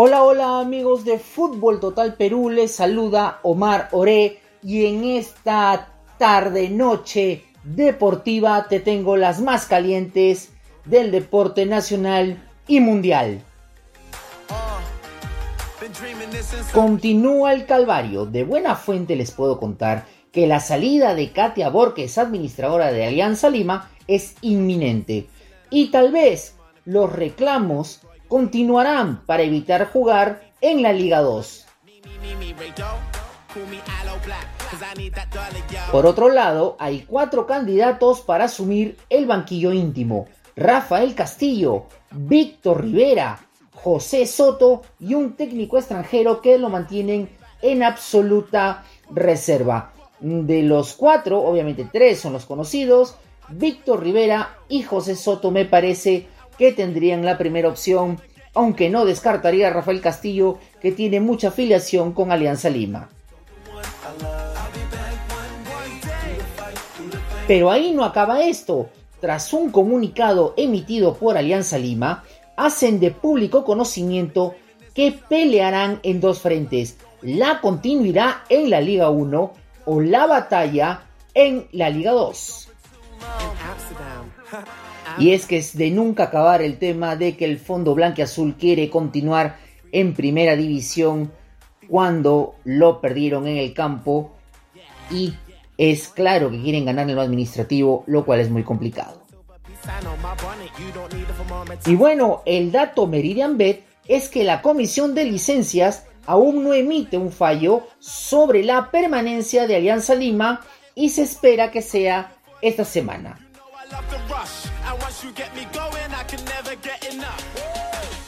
Hola, hola amigos de Fútbol Total Perú, les saluda Omar Oré y en esta tarde noche deportiva te tengo las más calientes del deporte nacional y mundial. Continúa el calvario. De buena fuente les puedo contar que la salida de Katia Borges, administradora de Alianza Lima, es inminente. Y tal vez los reclamos continuarán para evitar jugar en la Liga 2. Por otro lado, hay cuatro candidatos para asumir el banquillo íntimo. Rafael Castillo, Víctor Rivera, José Soto y un técnico extranjero que lo mantienen en absoluta reserva. De los cuatro, obviamente tres son los conocidos, Víctor Rivera y José Soto me parece que tendrían la primera opción, aunque no descartaría a Rafael Castillo, que tiene mucha afiliación con Alianza Lima. Pero ahí no acaba esto. Tras un comunicado emitido por Alianza Lima, hacen de público conocimiento que pelearán en dos frentes, la continuidad en la Liga 1 o la batalla en la Liga 2. Y es que es de nunca acabar el tema de que el Fondo Blanque Azul quiere continuar en primera división cuando lo perdieron en el campo y es claro que quieren ganar en lo administrativo, lo cual es muy complicado. Y bueno, el dato Meridian Bet es que la comisión de licencias aún no emite un fallo sobre la permanencia de Alianza Lima y se espera que sea esta semana.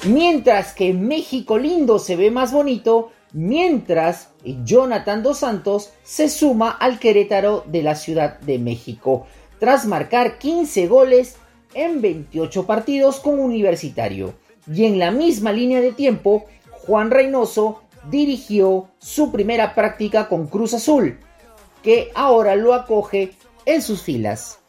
Mientras que México lindo se ve más bonito, mientras Jonathan Dos Santos se suma al Querétaro de la Ciudad de México, tras marcar 15 goles en 28 partidos con Universitario. Y en la misma línea de tiempo, Juan Reynoso dirigió su primera práctica con Cruz Azul, que ahora lo acoge en sus filas.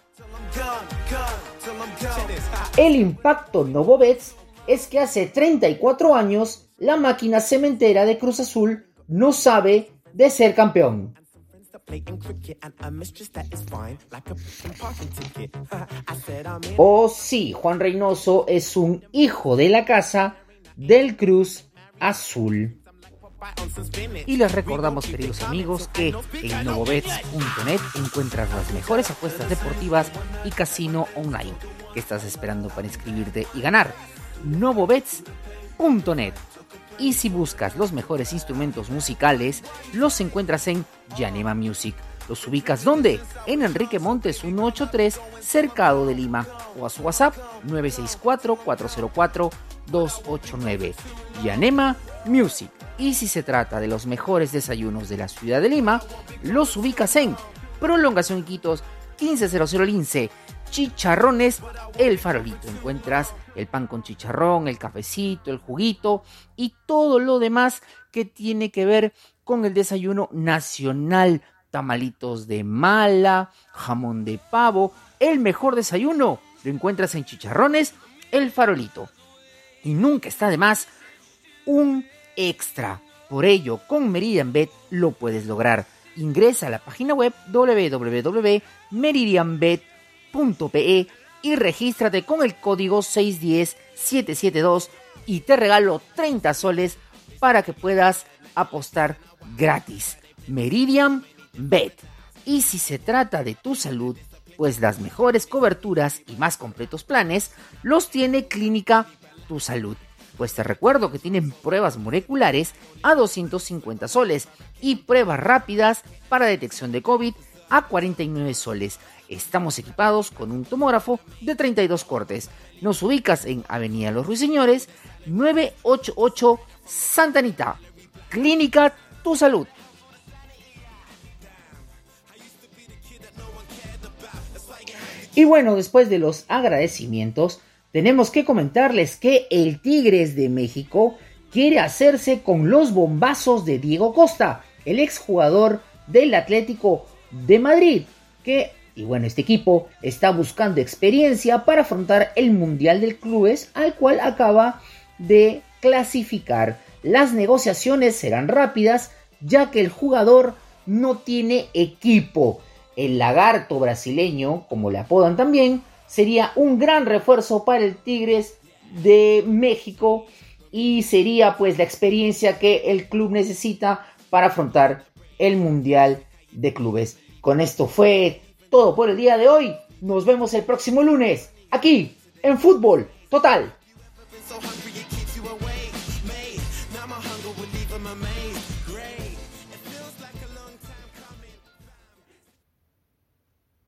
El impacto Novovets es que hace 34 años la máquina cementera de Cruz Azul no sabe de ser campeón. Oh sí, Juan Reynoso es un hijo de la casa del Cruz Azul. Y les recordamos, queridos amigos, que en novobets.net encuentras las mejores apuestas deportivas y casino online. ¿Qué estás esperando para inscribirte y ganar? novobets.net. Y si buscas los mejores instrumentos musicales, los encuentras en Yanema Music. ¿Los ubicas dónde? En Enrique Montes 183, cercado de Lima. O a su WhatsApp 964-404-289. Yanema Music. Y si se trata de los mejores desayunos de la ciudad de Lima, los ubicas en Prolongación Iquitos 1500 Lince. Chicharrones El Farolito. Encuentras el pan con chicharrón, el cafecito, el juguito y todo lo demás que tiene que ver con el desayuno nacional. Tamalitos de mala, jamón de pavo. El mejor desayuno lo encuentras en Chicharrones El Farolito. Y nunca está de más un extra. Por ello, con Meridian Bet lo puedes lograr. Ingresa a la página web www.meridianbet.pe y regístrate con el código 610772 y te regalo 30 soles para que puedas apostar gratis. Meridian Bet. Y si se trata de tu salud, pues las mejores coberturas y más completos planes los tiene Clínica Tu Salud pues te recuerdo que tienen pruebas moleculares a 250 soles y pruebas rápidas para detección de COVID a 49 soles. Estamos equipados con un tomógrafo de 32 cortes. Nos ubicas en Avenida Los Ruiseñores, 988 Santa Anita. Clínica Tu Salud. Y bueno, después de los agradecimientos, tenemos que comentarles que el Tigres de México quiere hacerse con los bombazos de Diego Costa, el exjugador del Atlético de Madrid, que, y bueno, este equipo está buscando experiencia para afrontar el Mundial del Clubes al cual acaba de clasificar. las negociaciones serán rápidas ya que el jugador no tiene equipo. El lagarto brasileño, como le apodan también, sería un gran refuerzo para el Tigres de México y sería pues la experiencia que el club necesita para afrontar el Mundial de Clubes. Con esto fue todo por el día de hoy. Nos vemos el próximo lunes aquí en Fútbol Total.